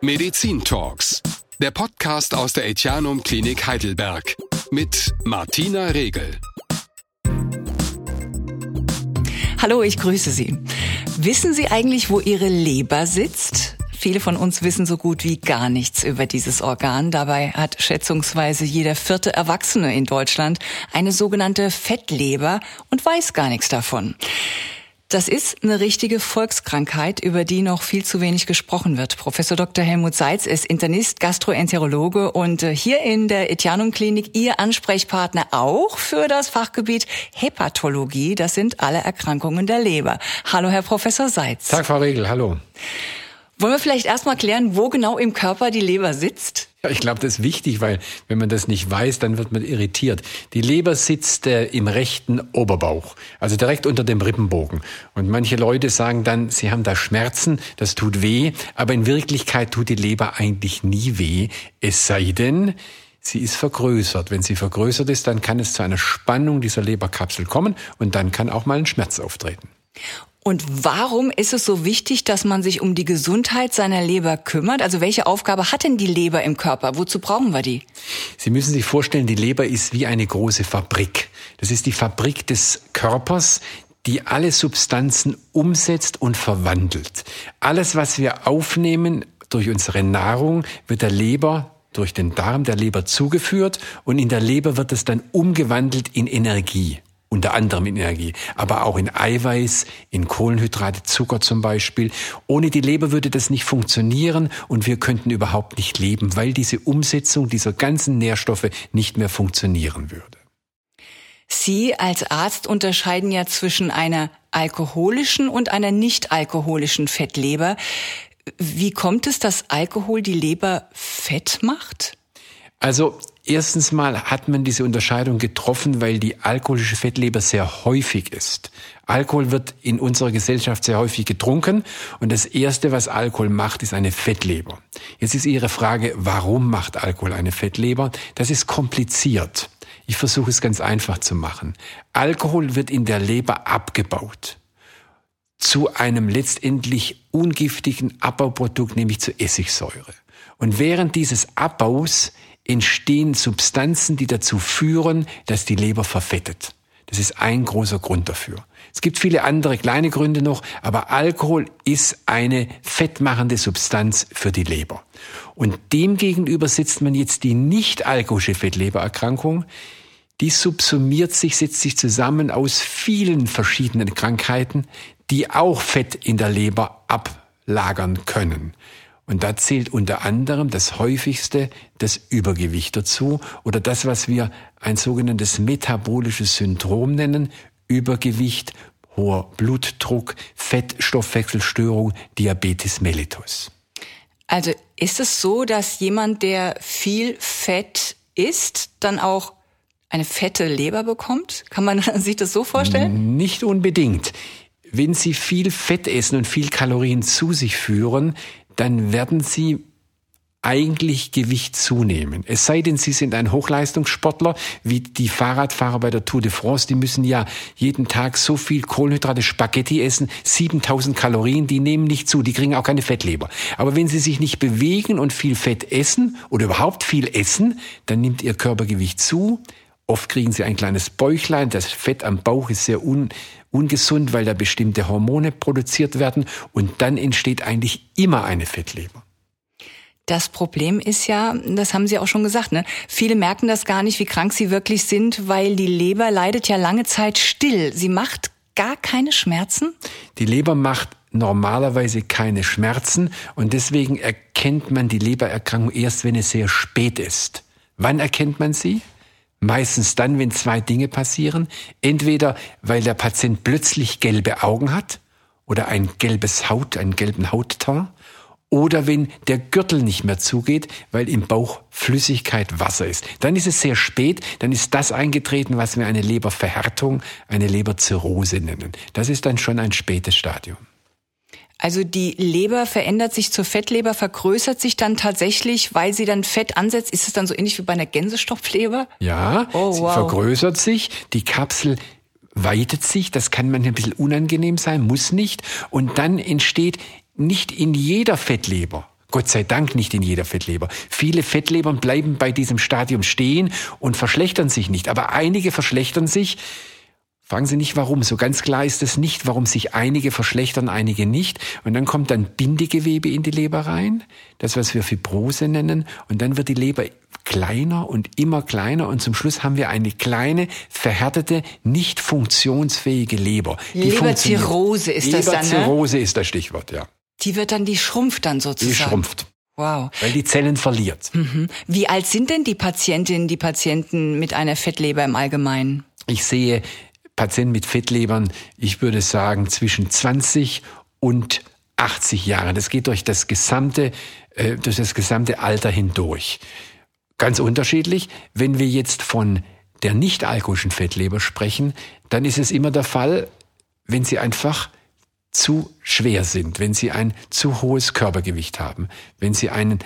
Medizin Talks, der Podcast aus der Etianum Klinik Heidelberg mit Martina Regel. Hallo, ich grüße Sie. Wissen Sie eigentlich, wo Ihre Leber sitzt? Viele von uns wissen so gut wie gar nichts über dieses Organ. Dabei hat schätzungsweise jeder vierte Erwachsene in Deutschland eine sogenannte Fettleber und weiß gar nichts davon. Das ist eine richtige Volkskrankheit, über die noch viel zu wenig gesprochen wird. Professor Dr. Helmut Seitz ist Internist, Gastroenterologe und äh, hier in der Etianum Klinik Ihr Ansprechpartner auch für das Fachgebiet Hepatologie. Das sind alle Erkrankungen der Leber. Hallo, Herr Professor Seitz. Tag, Frau Regel. Hallo. Wollen wir vielleicht erstmal klären, wo genau im Körper die Leber sitzt? Ja, ich glaube, das ist wichtig, weil wenn man das nicht weiß, dann wird man irritiert. Die Leber sitzt äh, im rechten Oberbauch, also direkt unter dem Rippenbogen. Und manche Leute sagen dann, sie haben da Schmerzen, das tut weh, aber in Wirklichkeit tut die Leber eigentlich nie weh, es sei denn, sie ist vergrößert. Wenn sie vergrößert ist, dann kann es zu einer Spannung dieser Leberkapsel kommen und dann kann auch mal ein Schmerz auftreten. Und warum ist es so wichtig, dass man sich um die Gesundheit seiner Leber kümmert? Also welche Aufgabe hat denn die Leber im Körper? Wozu brauchen wir die? Sie müssen sich vorstellen, die Leber ist wie eine große Fabrik. Das ist die Fabrik des Körpers, die alle Substanzen umsetzt und verwandelt. Alles, was wir aufnehmen durch unsere Nahrung, wird der Leber durch den Darm der Leber zugeführt und in der Leber wird es dann umgewandelt in Energie unter anderem in Energie, aber auch in Eiweiß, in Kohlenhydrate, Zucker zum Beispiel. Ohne die Leber würde das nicht funktionieren und wir könnten überhaupt nicht leben, weil diese Umsetzung dieser ganzen Nährstoffe nicht mehr funktionieren würde. Sie als Arzt unterscheiden ja zwischen einer alkoholischen und einer nicht alkoholischen Fettleber. Wie kommt es, dass Alkohol die Leber fett macht? Also erstens mal hat man diese Unterscheidung getroffen, weil die alkoholische Fettleber sehr häufig ist. Alkohol wird in unserer Gesellschaft sehr häufig getrunken und das Erste, was Alkohol macht, ist eine Fettleber. Jetzt ist Ihre Frage, warum macht Alkohol eine Fettleber? Das ist kompliziert. Ich versuche es ganz einfach zu machen. Alkohol wird in der Leber abgebaut zu einem letztendlich ungiftigen Abbauprodukt, nämlich zu Essigsäure. Und während dieses Abbaus entstehen Substanzen, die dazu führen, dass die Leber verfettet. Das ist ein großer Grund dafür. Es gibt viele andere kleine Gründe noch, aber Alkohol ist eine fettmachende Substanz für die Leber. Und demgegenüber sitzt man jetzt die nicht alkoholische Fettlebererkrankung. Die subsumiert sich, setzt sich zusammen aus vielen verschiedenen Krankheiten, die auch Fett in der Leber ablagern können. Und da zählt unter anderem das häufigste das Übergewicht dazu oder das, was wir ein sogenanntes metabolisches Syndrom nennen, Übergewicht, hoher Blutdruck, Fettstoffwechselstörung, Diabetes mellitus. Also ist es so, dass jemand, der viel Fett isst, dann auch eine fette Leber bekommt? Kann man sich das so vorstellen? Nicht unbedingt. Wenn Sie viel Fett essen und viel Kalorien zu sich führen, dann werden Sie eigentlich Gewicht zunehmen. Es sei denn, Sie sind ein Hochleistungssportler, wie die Fahrradfahrer bei der Tour de France, die müssen ja jeden Tag so viel Kohlenhydrate, Spaghetti essen, 7000 Kalorien, die nehmen nicht zu, die kriegen auch keine Fettleber. Aber wenn Sie sich nicht bewegen und viel Fett essen oder überhaupt viel essen, dann nimmt Ihr Körpergewicht zu. Oft kriegen Sie ein kleines Bäuchlein, das Fett am Bauch ist sehr un ungesund, weil da bestimmte Hormone produziert werden und dann entsteht eigentlich immer eine Fettleber. Das Problem ist ja, das haben Sie auch schon gesagt, ne? Viele merken das gar nicht, wie krank sie wirklich sind, weil die Leber leidet ja lange Zeit still. Sie macht gar keine Schmerzen? Die Leber macht normalerweise keine Schmerzen und deswegen erkennt man die Lebererkrankung erst, wenn es sehr spät ist. Wann erkennt man sie? Meistens dann, wenn zwei Dinge passieren. Entweder, weil der Patient plötzlich gelbe Augen hat oder ein gelbes Haut, einen gelben Hautton. Oder wenn der Gürtel nicht mehr zugeht, weil im Bauch Flüssigkeit Wasser ist. Dann ist es sehr spät, dann ist das eingetreten, was wir eine Leberverhärtung, eine Leberzirrhose nennen. Das ist dann schon ein spätes Stadium. Also die Leber verändert sich zur Fettleber, vergrößert sich dann tatsächlich, weil sie dann Fett ansetzt. Ist es dann so ähnlich wie bei einer Gänsestopfleber? Ja, oh, sie wow. vergrößert sich, die Kapsel weitet sich, das kann manchmal ein bisschen unangenehm sein, muss nicht. Und dann entsteht nicht in jeder Fettleber Gott sei Dank nicht in jeder Fettleber. Viele Fettlebern bleiben bei diesem Stadium stehen und verschlechtern sich nicht. Aber einige verschlechtern sich. Fragen Sie nicht warum. So ganz klar ist es nicht, warum sich einige verschlechtern, einige nicht. Und dann kommt dann Bindegewebe in die Leber rein. Das, was wir Fibrose nennen. Und dann wird die Leber kleiner und immer kleiner. Und zum Schluss haben wir eine kleine, verhärtete, nicht funktionsfähige Leber. Leberzirrhose ist das dann, ne? Leberzirrhose ist das Stichwort, ja. Die wird dann, die schrumpft dann sozusagen. Die schrumpft. Wow. Weil die Zellen verliert. Mhm. Wie alt sind denn die Patientinnen, die Patienten mit einer Fettleber im Allgemeinen? Ich sehe Patienten mit Fettlebern, ich würde sagen, zwischen 20 und 80 Jahre. Das geht durch das gesamte, äh, durch das gesamte Alter hindurch. Ganz unterschiedlich. Wenn wir jetzt von der nicht alkoholischen Fettleber sprechen, dann ist es immer der Fall, wenn sie einfach zu schwer sind, wenn sie ein zu hohes Körpergewicht haben, wenn sie einen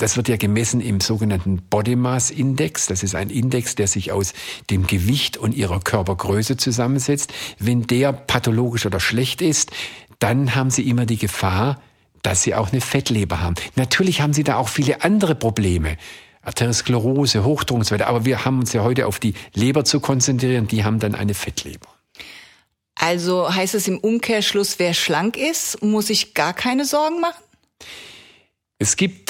das wird ja gemessen im sogenannten Body Mass Index. Das ist ein Index, der sich aus dem Gewicht und ihrer Körpergröße zusammensetzt. Wenn der pathologisch oder schlecht ist, dann haben sie immer die Gefahr, dass sie auch eine Fettleber haben. Natürlich haben sie da auch viele andere Probleme. Arteriosklerose, Hochdruck und so weiter. Aber wir haben uns ja heute auf die Leber zu konzentrieren. Die haben dann eine Fettleber. Also heißt es im Umkehrschluss, wer schlank ist, muss sich gar keine Sorgen machen? Es gibt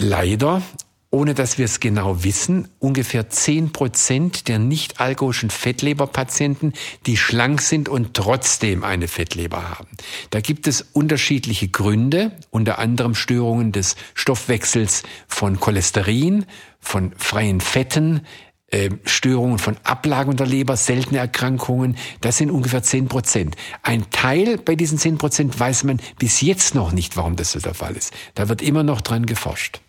leider, ohne dass wir es genau wissen, ungefähr zehn Prozent der nicht alkoholischen Fettleberpatienten, die schlank sind und trotzdem eine Fettleber haben. Da gibt es unterschiedliche Gründe, unter anderem Störungen des Stoffwechsels von Cholesterin, von freien Fetten, äh, Störungen von Ablagen der Leber, seltene Erkrankungen, das sind ungefähr 10 Prozent. Ein Teil bei diesen 10 Prozent weiß man bis jetzt noch nicht, warum das so der Fall ist. Da wird immer noch dran geforscht.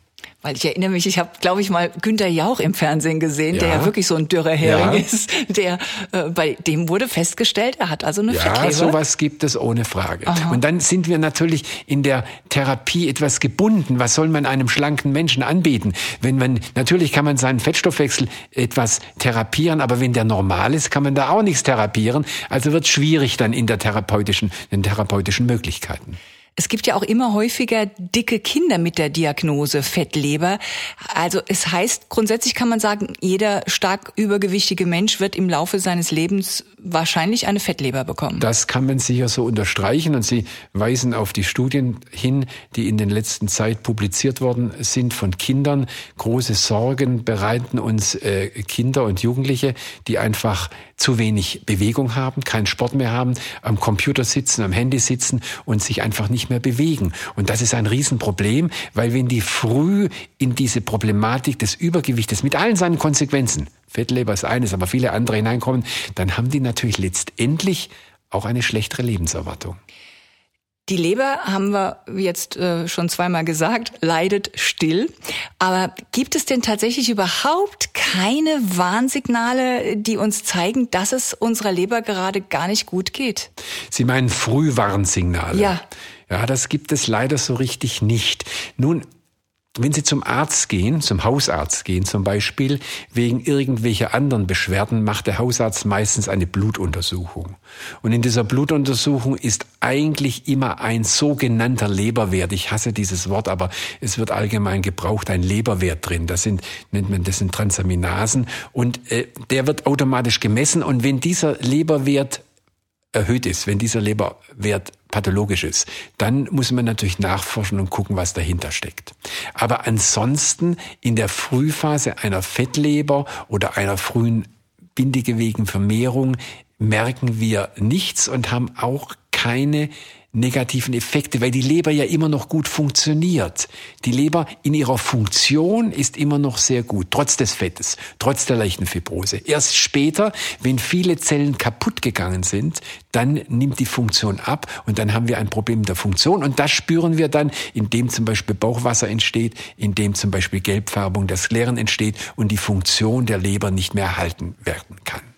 Weil ich erinnere mich, ich habe, glaube ich, mal Günter Jauch im Fernsehen gesehen, ja. der ja wirklich so ein dürrer Hering ja. ist. Der, äh, bei dem wurde festgestellt, er hat also eine ja, Fettleber. Ja, sowas gibt es ohne Frage. Aha. Und dann sind wir natürlich in der Therapie etwas gebunden. Was soll man einem schlanken Menschen anbieten? Wenn man, natürlich kann man seinen Fettstoffwechsel etwas therapieren, aber wenn der normal ist, kann man da auch nichts therapieren. Also wird schwierig dann in der therapeutischen, in therapeutischen Möglichkeiten. Es gibt ja auch immer häufiger dicke Kinder mit der Diagnose Fettleber. Also es heißt, grundsätzlich kann man sagen, jeder stark übergewichtige Mensch wird im Laufe seines Lebens wahrscheinlich eine Fettleber bekommen. Das kann man sicher so unterstreichen und Sie weisen auf die Studien hin, die in den letzten Zeit publiziert worden sind von Kindern. Große Sorgen bereiten uns äh, Kinder und Jugendliche, die einfach zu wenig Bewegung haben, keinen Sport mehr haben, am Computer sitzen, am Handy sitzen und sich einfach nicht mehr bewegen. Und das ist ein Riesenproblem, weil wenn die früh in diese Problematik des Übergewichtes mit allen seinen Konsequenzen Fettleber ist eines, aber viele andere hineinkommen, dann haben die natürlich letztendlich auch eine schlechtere Lebenserwartung. Die Leber, haben wir jetzt äh, schon zweimal gesagt, leidet still. Aber gibt es denn tatsächlich überhaupt keine Warnsignale, die uns zeigen, dass es unserer Leber gerade gar nicht gut geht? Sie meinen Frühwarnsignale? Ja. Ja, das gibt es leider so richtig nicht. Nun, wenn Sie zum Arzt gehen, zum Hausarzt gehen zum Beispiel, wegen irgendwelcher anderen Beschwerden, macht der Hausarzt meistens eine Blutuntersuchung. Und in dieser Blutuntersuchung ist eigentlich immer ein sogenannter Leberwert. Ich hasse dieses Wort, aber es wird allgemein gebraucht, ein Leberwert drin. Das sind, nennt man, das sind Transaminasen. Und äh, der wird automatisch gemessen. Und wenn dieser Leberwert erhöht ist, wenn dieser Leberwert pathologisch ist, dann muss man natürlich nachforschen und gucken, was dahinter steckt. Aber ansonsten in der Frühphase einer Fettleber oder einer frühen Bindegewegenvermehrung merken wir nichts und haben auch keine negativen Effekte, weil die Leber ja immer noch gut funktioniert. Die Leber in ihrer Funktion ist immer noch sehr gut, trotz des Fettes, trotz der leichten Fibrose. Erst später, wenn viele Zellen kaputt gegangen sind, dann nimmt die Funktion ab und dann haben wir ein Problem der Funktion und das spüren wir dann, indem zum Beispiel Bauchwasser entsteht, indem zum Beispiel Gelbfärbung der Skleren entsteht und die Funktion der Leber nicht mehr erhalten werden kann.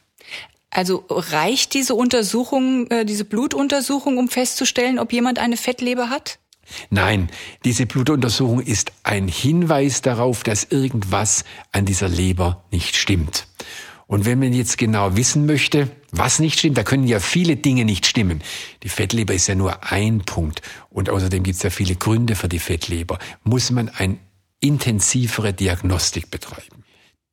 Also reicht diese Untersuchung, äh, diese Blutuntersuchung, um festzustellen, ob jemand eine Fettleber hat? Nein, diese Blutuntersuchung ist ein Hinweis darauf, dass irgendwas an dieser Leber nicht stimmt. Und wenn man jetzt genau wissen möchte, Was nicht stimmt, da können ja viele Dinge nicht stimmen. Die Fettleber ist ja nur ein Punkt. Und außerdem gibt es ja viele Gründe für die Fettleber. Muss man eine intensivere Diagnostik betreiben.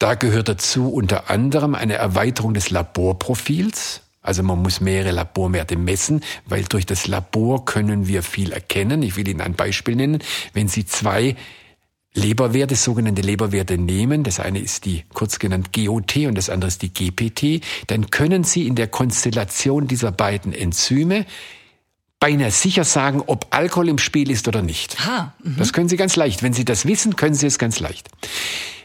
Da gehört dazu unter anderem eine Erweiterung des Laborprofils. Also man muss mehrere Laborwerte messen, weil durch das Labor können wir viel erkennen. Ich will Ihnen ein Beispiel nennen. Wenn Sie zwei Leberwerte, sogenannte Leberwerte nehmen, das eine ist die kurz genannt GOT und das andere ist die GPT, dann können Sie in der Konstellation dieser beiden Enzyme beinahe sicher sagen, ob Alkohol im Spiel ist oder nicht. Ah, das können Sie ganz leicht. Wenn Sie das wissen, können Sie es ganz leicht.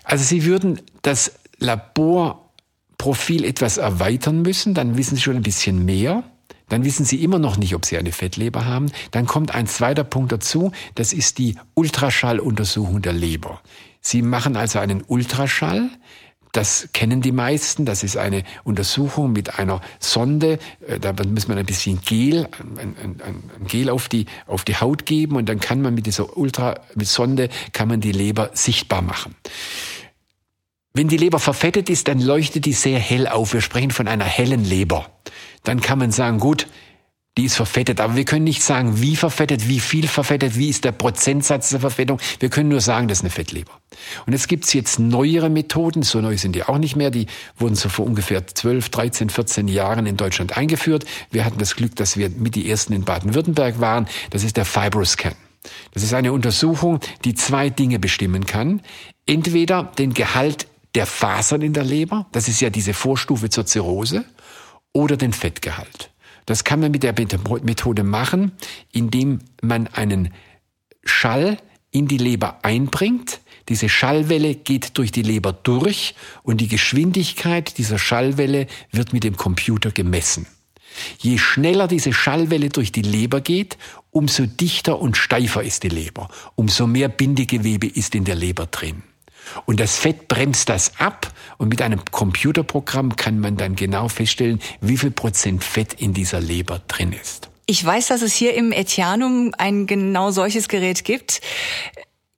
Also Sie würden das Laborprofil etwas erweitern müssen, dann wissen Sie schon ein bisschen mehr dann wissen Sie immer noch nicht, ob Sie eine Fettleber haben. Dann kommt ein zweiter Punkt dazu, das ist die Ultraschalluntersuchung der Leber. Sie machen also einen Ultraschall, das kennen die meisten. Das ist eine Untersuchung mit einer Sonde. Äh, da muss man ein bisschen Gel, ein, ein, ein, Gel auf die, auf die Haut geben und dann kann man mit dieser Ultra, mit Sonde kann man die Leber sichtbar machen. Wenn die Leber verfettet ist, dann leuchtet die sehr hell auf. Wir sprechen von einer hellen Leber dann kann man sagen, gut, die ist verfettet. Aber wir können nicht sagen, wie verfettet, wie viel verfettet, wie ist der Prozentsatz der Verfettung. Wir können nur sagen, das ist eine Fettleber. Und jetzt gibt's jetzt neuere Methoden, so neu sind die auch nicht mehr, die wurden so vor ungefähr 12, 13, 14 Jahren in Deutschland eingeführt. Wir hatten das Glück, dass wir mit die ersten in Baden-Württemberg waren. Das ist der Fibroscan. Das ist eine Untersuchung, die zwei Dinge bestimmen kann. Entweder den Gehalt der Fasern in der Leber, das ist ja diese Vorstufe zur Zirrhose, oder den Fettgehalt. Das kann man mit der Methode machen, indem man einen Schall in die Leber einbringt. Diese Schallwelle geht durch die Leber durch und die Geschwindigkeit dieser Schallwelle wird mit dem Computer gemessen. Je schneller diese Schallwelle durch die Leber geht, umso dichter und steifer ist die Leber, umso mehr Bindegewebe ist in der Leber drin. Und das Fett bremst das ab und mit einem Computerprogramm kann man dann genau feststellen, wie viel Prozent Fett in dieser Leber drin ist. Ich weiß, dass es hier im Etianum ein genau solches Gerät gibt.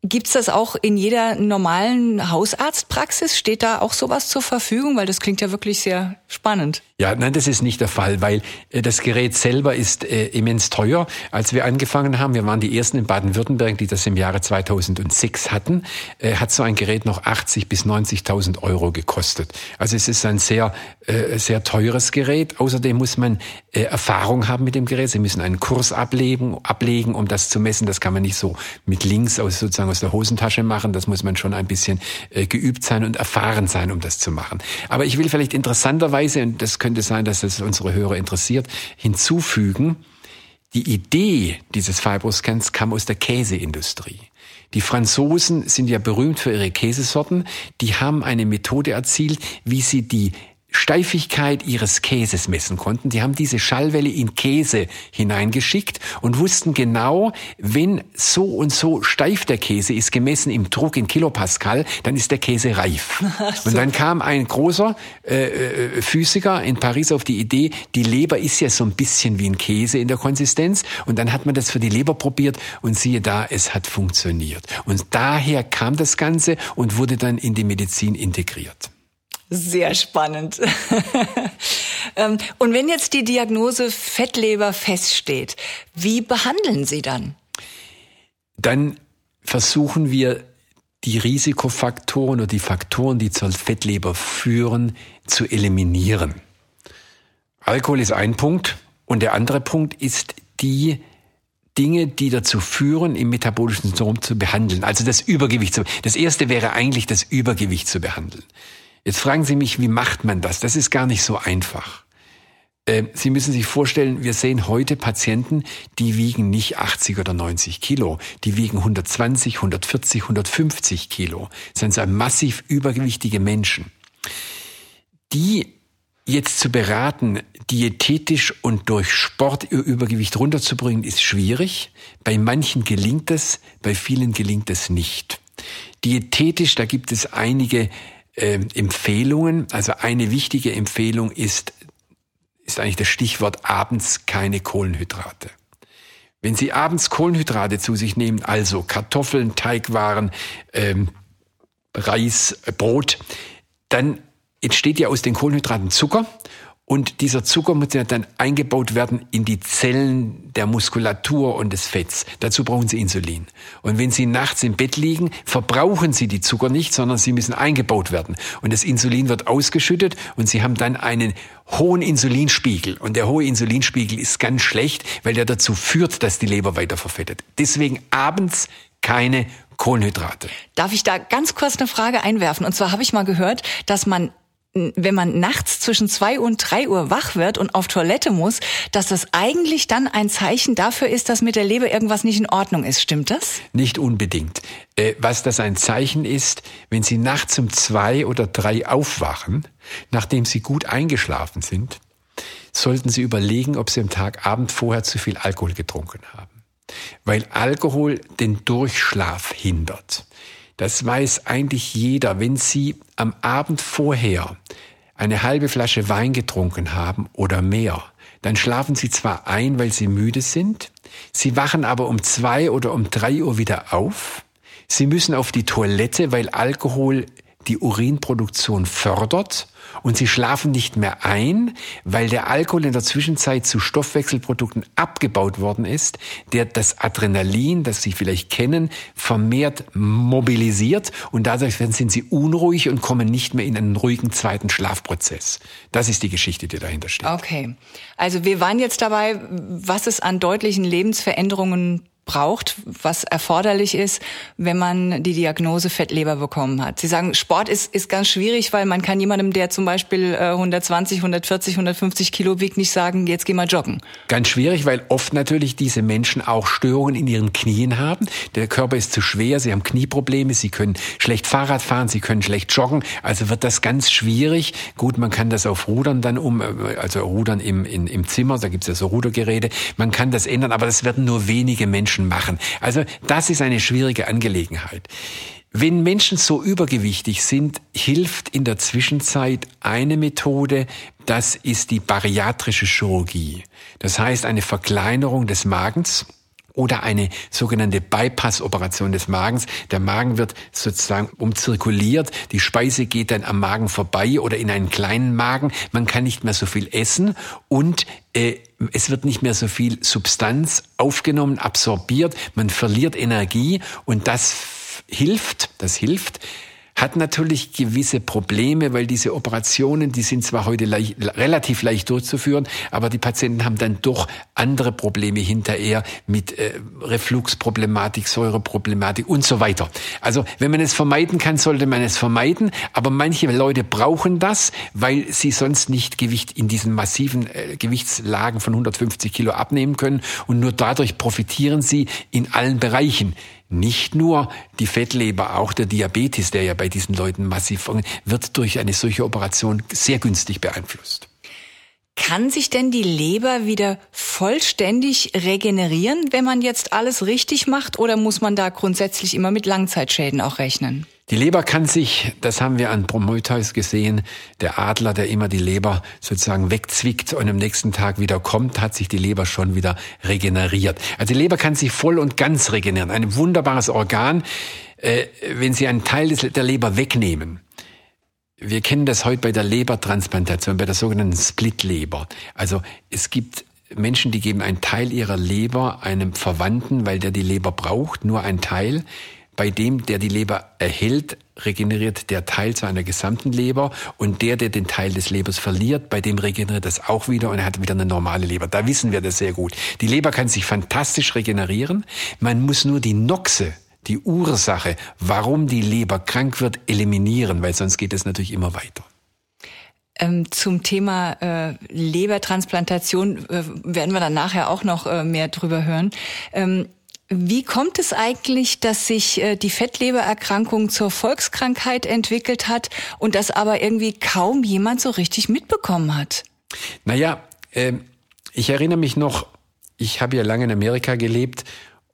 Gibt's das auch in jeder normalen Hausarztpraxis? Steht da auch sowas zur Verfügung? Weil das klingt ja wirklich sehr spannend. Ja, nein, das ist nicht der Fall, weil äh, das Gerät selber ist äh, immens teuer. Als wir angefangen haben, wir waren die ersten in Baden-Württemberg, die das im Jahre 2006 hatten, äh, hat so ein Gerät noch 80 bis 90.000 Euro gekostet. Also es ist ein sehr, äh, sehr teures Gerät. Außerdem muss man äh, Erfahrung haben mit dem Gerät. Sie müssen einen Kurs ablegen, ablegen, um das zu messen. Das kann man nicht so mit links aus sozusagen aus der Hosentasche machen. Das muss man schon ein bisschen äh, geübt sein und erfahren sein, um das zu machen. Aber ich will vielleicht interessanterweise, und das könnte sein, dass es unsere Hörer interessiert, hinzufügen, die Idee dieses Fibroscans kam aus der Käseindustrie. Die Franzosen sind ja berühmt für ihre Käsesorten. Die haben eine Methode erzielt, wie sie die Steifigkeit ihres Käses messen konnten. Die haben diese Schallwelle in Käse hineingeschickt und wussten genau, wenn so und so steif der Käse ist, gemessen im Druck in Kilopascal, dann ist der Käse reif. Und dann kam ein großer äh, äh, Physiker in Paris auf die Idee, die Leber ist ja so ein bisschen wie ein Käse in der Konsistenz. Und dann hat man das für die Leber probiert und siehe da, es hat funktioniert. Und daher kam das Ganze und wurde dann in die Medizin integriert. Sehr spannend. Ähm, und wenn jetzt die Diagnose Fettleber feststeht, wie behandeln Sie dann? Dann versuchen wir die Risikofaktoren oder die Faktoren, die zur Fettleber führen, zu eliminieren. Alkohol ist ein Punkt und der andere Punkt ist die Dinge, die dazu führen, im metabolischen Syndrom zu behandeln. Also das Übergewicht zu. Das erste wäre eigentlich das Übergewicht zu behandeln. Jetzt fragen Sie mich, wie macht man das? Das ist gar nicht so einfach. Äh, Sie müssen sich vorstellen, wir sehen heute Patienten, die wiegen nicht 80 oder 90 Kilo, die wiegen 120, 140, 150 Kilo. Das sind so massiv übergewichtige Menschen. Die jetzt zu beraten, diätetisch und durch Sport ihr Übergewicht runterzubringen, ist schwierig. Bei manchen gelingt es, bei vielen gelingt es nicht. Diätetisch, da gibt es einige äh, Empfehlungen. Also eine wichtige Empfehlung ist, ist eigentlich das Stichwort abends keine Kohlenhydrate. Wenn Sie abends Kohlenhydrate zu sich nehmen, also Kartoffeln, Teigwaren, ähm, Reis, Brot, dann entsteht ja aus den Kohlenhydraten Zucker Und dieser Zucker muss ja dann eingebaut werden in die Zellen der Muskulatur und des Fetts. Dazu brauchen Sie Insulin. Und wenn Sie nachts im Bett liegen, verbrauchen Sie die Zucker nicht, sondern sie müssen eingebaut werden. Und das Insulin wird ausgeschüttet und Sie haben dann einen hohen Insulinspiegel. Und der hohe Insulinspiegel ist ganz schlecht, weil der dazu führt, dass die Leber weiter verfettet. Deswegen abends keine Kohlenhydrate. Darf ich da ganz kurz eine Frage einwerfen? Und zwar habe ich mal gehört, dass man wenn man nachts zwischen zwei und drei Uhr wach wird und auf Toilette muss, dass das eigentlich dann ein Zeichen dafür ist, dass mit der Leber irgendwas nicht in Ordnung ist. Stimmt das? Nicht unbedingt. Äh, was das ein Zeichen ist, wenn Sie nachts um zwei oder drei aufwachen, nachdem Sie gut eingeschlafen sind, sollten Sie überlegen, ob Sie am Tagabend vorher zu viel Alkohol getrunken haben. Weil Alkohol den Durchschlaf hindert. Das weiß eigentlich jeder. Wenn Sie am Abend vorher eine halbe Flasche Wein getrunken haben oder mehr, dann schlafen Sie zwar ein, weil Sie müde sind, Sie wachen aber um zwei oder um drei Uhr wieder auf, Sie müssen auf die Toilette, weil Alkohol die Urinproduktion fördert und sie schlafen nicht mehr ein, weil der Alkohol in der Zwischenzeit zu Stoffwechselprodukten abgebaut worden ist, der das Adrenalin, das Sie vielleicht kennen, vermehrt mobilisiert und dadurch sind Sie unruhig und kommen nicht mehr in einen ruhigen zweiten Schlafprozess. Das ist die Geschichte, die dahinter steht. Okay. Also wir waren jetzt dabei, was es an deutlichen Lebensveränderungen braucht, was erforderlich ist, wenn man die Diagnose Fettleber bekommen hat. Sie sagen, Sport ist, ist ganz schwierig, weil man kann jemandem, der zum Beispiel 120, 140, 150 Kilo wiegt, nicht sagen, jetzt geh mal joggen. Ganz schwierig, weil oft natürlich diese Menschen auch Störungen in ihren Knien haben. Der Körper ist zu schwer, sie haben Knieprobleme, sie können schlecht Fahrrad fahren, sie können schlecht joggen. Also wird das ganz schwierig. Gut, man kann das auf Rudern dann um, also Rudern im, in, im Zimmer, da gibt es ja so Rudergeräte. Man kann das ändern, aber das werden nur wenige Menschen Menschen machen. Also das ist eine schwierige Angelegenheit. Wenn Menschen so übergewichtig sind, hilft in der Zwischenzeit eine Methode, das ist die bariatrische Chirurgie. Das heißt eine Verkleinerung des Magens oder eine sogenannte Bypass-Operation des Magens. Der Magen wird sozusagen umzirkuliert, die Speise geht dann am Magen vorbei oder in einen kleinen Magen. Man kann nicht mehr so viel essen und äh, es wird nicht mehr so viel Substanz aufgenommen, absorbiert, man verliert Energie und das hilft, das hilft, hat natürlich gewisse Probleme, weil diese Operationen, die sind zwar heute leicht, relativ leicht durchzuführen, aber die Patienten haben dann doch andere Probleme hinterher mit äh, Refluxproblematik, Säureproblematik und so weiter. Also wenn man es vermeiden kann, sollte man es vermeiden, aber manche Leute brauchen das, weil sie sonst nicht Gewicht in diesen massiven äh, Gewichtslagen von 150 Kilo abnehmen können. Und nur dadurch profitieren sie in allen Bereichen nicht nur die Fettleber, auch der Diabetes, der ja bei diesen Leuten massiv wird durch eine solche Operation sehr günstig beeinflusst. Kann sich denn die Leber wieder vollständig regenerieren, wenn man jetzt alles richtig macht, oder muss man da grundsätzlich immer mit Langzeitschäden auch rechnen? Die Leber kann sich, das haben wir an Prometheus gesehen, der Adler, der immer die Leber sozusagen wegzwickt und am nächsten Tag wieder kommt, hat sich die Leber schon wieder regeneriert. Also die Leber kann sich voll und ganz regenerieren. Ein wunderbares Organ. Äh, wenn Sie einen Teil der Leber wegnehmen, wir kennen das heute bei der Lebertransplantation, bei der sogenannten Splitleber. Also es gibt Menschen, die geben einen Teil ihrer Leber einem Verwandten, weil der die Leber braucht, nur ein Teil. Bei dem, der die Leber erhält, regeneriert der Teil zu einer gesamten Leber und der, der den Teil des Lebers verliert, bei dem regeneriert das auch wieder und er hat wieder eine normale Leber. Da wissen wir das sehr gut. Die Leber kann sich fantastisch regenerieren. Man muss nur die Noxe die Ursache, warum die Leber krank wird, eliminieren, weil sonst geht es natürlich immer weiter. Ähm, zum Thema äh, Lebertransplantation äh, werden wir dann nachher auch noch äh, mehr drüber hören. Ähm, wie kommt es eigentlich, dass sich äh, die Fettlebererkrankung zur Volkskrankheit entwickelt hat und das aber irgendwie kaum jemand so richtig mitbekommen hat? Naja, äh, ich erinnere mich noch, ich habe ja lange in Amerika gelebt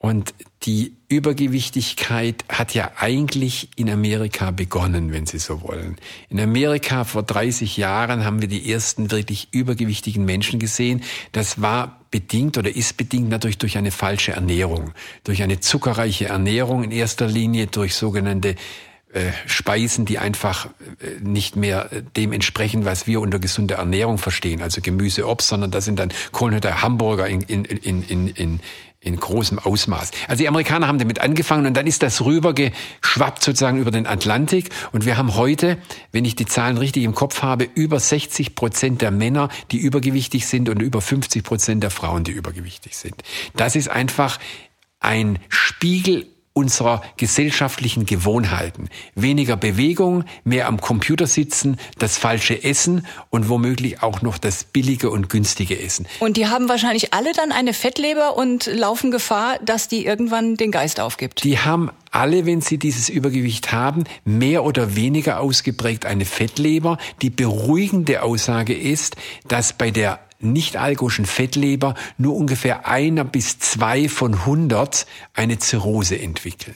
und die Übergewichtigkeit hat ja eigentlich in Amerika begonnen, wenn Sie so wollen. In Amerika vor 30 Jahren haben wir die ersten wirklich übergewichtigen Menschen gesehen. Das war bedingt oder ist bedingt natürlich durch eine falsche Ernährung, durch eine zuckerreiche Ernährung in erster Linie, durch sogenannte äh, Speisen, die einfach äh, nicht mehr dem entsprechen, was wir unter gesunder Ernährung verstehen, also Gemüse, Obst, sondern das sind dann Kohlenhydrate, Hamburger in, in, in, in, in, großem Ausmaß. Also die Amerikaner haben damit angefangen und dann ist das rübergeschwappt sozusagen über den Atlantik und wir haben heute, wenn ich die Zahlen richtig im Kopf habe, über 60 Prozent der Männer, die übergewichtig sind und über 50 Prozent der Frauen, die übergewichtig sind. Das ist einfach ein Spiegel unserer gesellschaftlichen Gewohnheiten. Weniger Bewegung, mehr am Computer sitzen, das falsche Essen und womöglich auch noch das billige und günstige Essen. Und die haben wahrscheinlich alle dann eine Fettleber und laufen Gefahr, dass die irgendwann den Geist aufgibt. Die haben alle, wenn sie dieses Übergewicht haben, mehr oder weniger ausgeprägt eine Fettleber. Die beruhigende Aussage ist, dass bei der nicht-alkoholischen Fettleber nur ungefähr einer bis zwei von 100 eine Zirrhose entwickeln.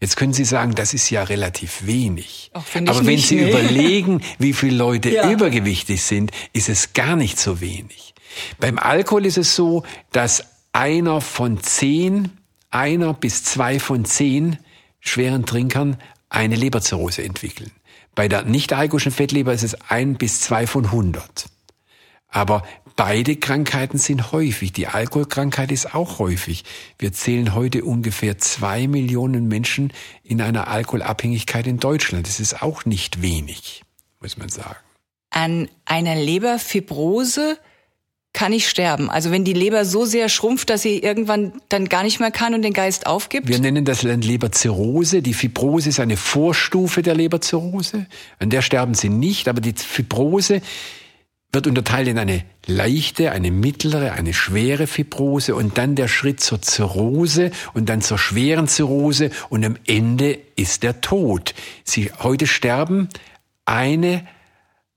Jetzt können Sie sagen, das ist ja relativ wenig. Ach, Aber wenn Sie nee. überlegen, wie viele Leute ja. übergewichtig sind, ist es gar nicht so wenig. Beim Alkohol ist es so, dass einer von zehn, einer bis zwei von zehn schweren Trinkern eine Leberzirrhose entwickeln. Bei der nicht-alkoholischen Fettleber ist es ein bis zwei von hundert. Aber beide Krankheiten sind häufig. Die Alkoholkrankheit ist auch häufig. Wir zählen heute ungefähr zwei Millionen Menschen in einer Alkoholabhängigkeit in Deutschland. Das ist auch nicht wenig, muss man sagen. An einer Leberfibrose kann ich sterben. Also wenn die Leber so sehr schrumpft, dass sie irgendwann dann gar nicht mehr kann und den Geist aufgibt? Wir nennen das Leberzirrhose. Die Fibrose ist eine Vorstufe der Leberzirrhose. An der sterben sie nicht, aber die Fibrose wird unterteilt in eine leichte, eine mittlere, eine schwere Fibrose und dann der Schritt zur Zirrhose und dann zur schweren Zirrhose und am Ende ist der Tod. Sie heute sterben eine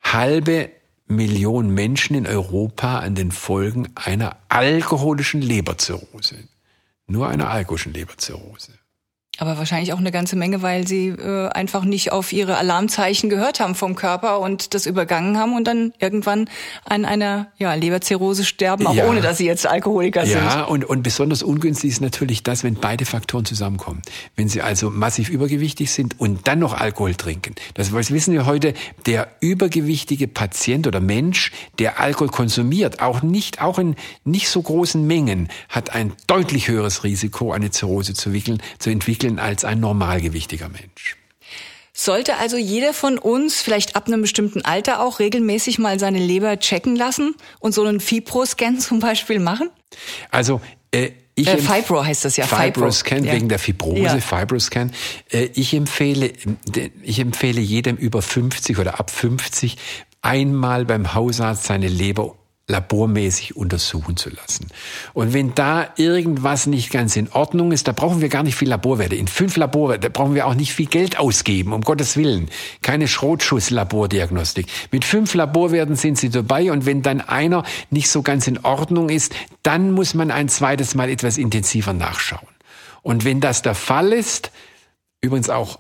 halbe Million Menschen in Europa an den Folgen einer alkoholischen Leberzirrhose. Nur einer alkoholischen Leberzirrhose. Aber wahrscheinlich auch eine ganze Menge, weil sie äh, einfach nicht auf ihre Alarmzeichen gehört haben vom Körper und das übergangen haben und dann irgendwann an einer ja, Leberzirrhose sterben, auch ja. ohne dass sie jetzt Alkoholiker ja, sind. Ja, und, und besonders ungünstig ist natürlich das, wenn beide Faktoren zusammenkommen. Wenn sie also massiv übergewichtig sind und dann noch Alkohol trinken. Das wissen wir heute, der übergewichtige Patient oder Mensch, der Alkohol konsumiert, auch nicht, auch in nicht so großen Mengen, hat ein deutlich höheres Risiko, eine Zirrhose zu, wickeln, zu entwickeln entwickeln als ein normalgewichtiger Mensch. Sollte also jeder von uns vielleicht ab einem bestimmten Alter auch regelmäßig mal seine Leber checken lassen und so einen Fibro-Scan zum Beispiel machen? Also äh, ich äh, Fibro heißt das ja. Fibroscan ja. wegen der Fibrose, ja. Fibroscan. Äh, ich empfehle, ich empfehle jedem über 50 oder ab 50 einmal beim Hausarzt seine Leber labormäßig untersuchen zu lassen. Und wenn da irgendwas nicht ganz in Ordnung ist, da brauchen wir gar nicht viel Laborwerte. In fünf Laborwerte brauchen wir auch nicht viel Geld ausgeben, um Gottes Willen. Keine Schrotschuss-Labordiagnostik. Mit fünf Laborwerten sind Sie dabei und wenn dann einer nicht so ganz in Ordnung ist, dann muss man ein zweites Mal etwas intensiver nachschauen. Und wenn das der Fall ist, übrigens auch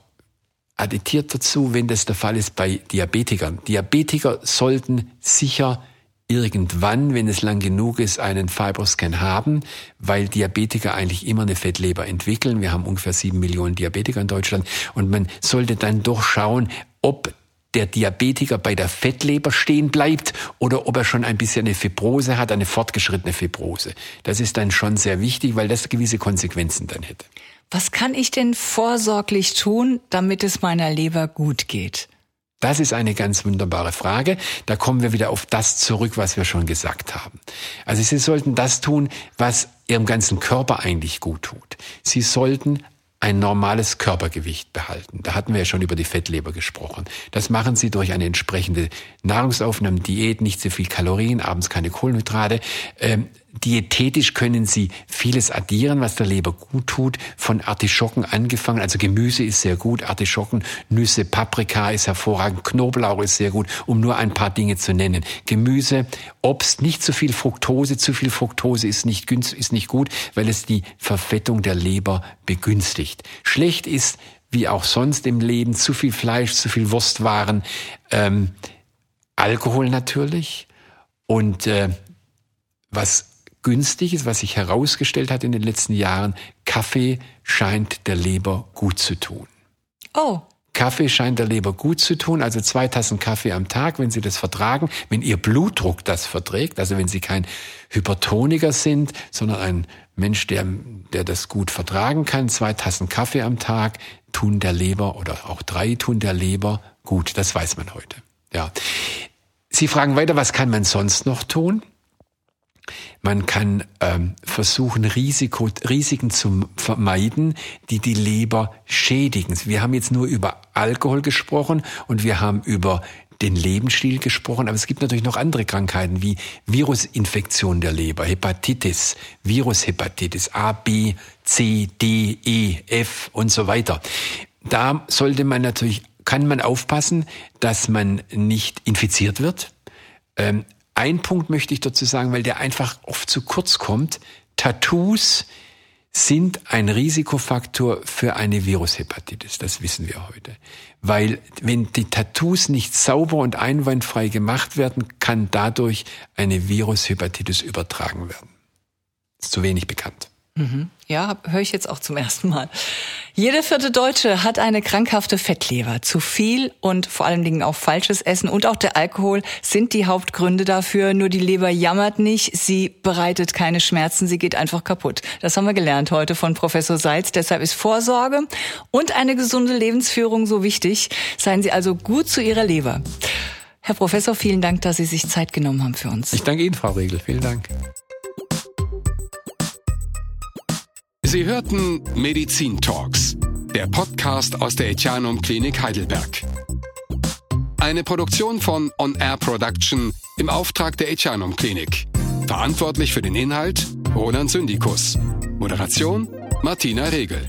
additiert dazu, wenn das der Fall ist bei Diabetikern. Diabetiker sollten sicher irgendwann, wenn es lang genug ist, einen Fibroscan haben, weil Diabetiker eigentlich immer eine Fettleber entwickeln. Wir haben ungefähr sieben Millionen Diabetiker in Deutschland und man sollte dann doch schauen, ob der Diabetiker bei der Fettleber stehen bleibt oder ob er schon ein bisschen eine Fibrose hat, eine fortgeschrittene Fibrose. Das ist dann schon sehr wichtig, weil das gewisse Konsequenzen dann hätte. Was kann ich denn vorsorglich tun, damit es meiner Leber gut geht? Das ist eine ganz wunderbare Frage. Da kommen wir wieder auf das zurück, was wir schon gesagt haben. Also Sie sollten das tun, was Ihrem ganzen Körper eigentlich gut tut. Sie sollten ein normales Körpergewicht behalten. Da hatten wir ja schon über die Fettleber gesprochen. Das machen Sie durch eine entsprechende Nahrungsaufnahme, Diät, nicht zu viel Kalorien, abends keine Kohlenhydrate. Ähm, Diätetisch können Sie vieles addieren, was der Leber gut tut. Von Artischocken angefangen, also Gemüse ist sehr gut, Artischocken, Nüsse, Paprika ist hervorragend, Knoblauch ist sehr gut, um nur ein paar Dinge zu nennen. Gemüse, Obst, nicht zu viel Fructose. Zu viel Fructose ist nicht, ist nicht gut, weil es die Verfettung der Leber begünstigt. Schlecht ist, wie auch sonst im Leben, zu viel Fleisch, zu viel Wurstwaren, ähm, Alkohol natürlich und äh, was günstig ist, was sich herausgestellt hat in den letzten Jahren, Kaffee scheint der Leber gut zu tun. Oh. Kaffee scheint der Leber gut zu tun, also zwei Tassen Kaffee am Tag, wenn Sie das vertragen, wenn Ihr Blutdruck das verträgt, also wenn Sie kein Hypertoniker sind, sondern ein Mensch, der, der das gut vertragen kann, zwei Tassen Kaffee am Tag tun der Leber oder auch drei tun der Leber gut. Das weiß man heute. Ja. Sie fragen weiter, was kann man sonst noch tun? Man kann ähm, versuchen, Risiko, Risiken zu vermeiden, die die Leber schädigen. Wir haben jetzt nur über Alkohol gesprochen und wir haben über den Lebensstil gesprochen, aber es gibt natürlich noch andere Krankheiten wie Virusinfektion der Leber, Hepatitis, Virushepatitis A, B, C, D, E, F und so weiter. Da sollte man natürlich, kann man aufpassen, dass man nicht infiziert wird. Ähm, ein Punkt möchte ich dazu sagen, weil der einfach oft zu kurz kommt. Tattoos sind ein Risikofaktor für eine Virushepatitis. Das wissen wir heute. Weil wenn die Tattoos nicht sauber und einwandfrei gemacht werden, kann dadurch eine Virushepatitis übertragen werden. ist zu wenig bekannt. Mhm. Ja, höre ich jetzt auch zum ersten Mal. Jeder vierte Deutsche hat eine krankhafte Fettleber. Zu viel und vor allen Dingen auch falsches Essen und auch der Alkohol sind die Hauptgründe dafür. Nur die Leber jammert nicht, sie bereitet keine Schmerzen, sie geht einfach kaputt. Das haben wir gelernt heute von Professor Seitz. Deshalb ist Vorsorge und eine gesunde Lebensführung so wichtig. Seien Sie also gut zu Ihrer Leber. Herr Professor, vielen Dank, dass Sie sich Zeit genommen haben für uns. Ich danke Ihnen, Frau Regel. Vielen Dank. Sie hörten Medizin Talks, der Podcast aus der Etianum Klinik Heidelberg. Eine Produktion von On Air Production im Auftrag der Etianum Klinik. Verantwortlich für den Inhalt Roland Syndikus. Moderation Martina Regel.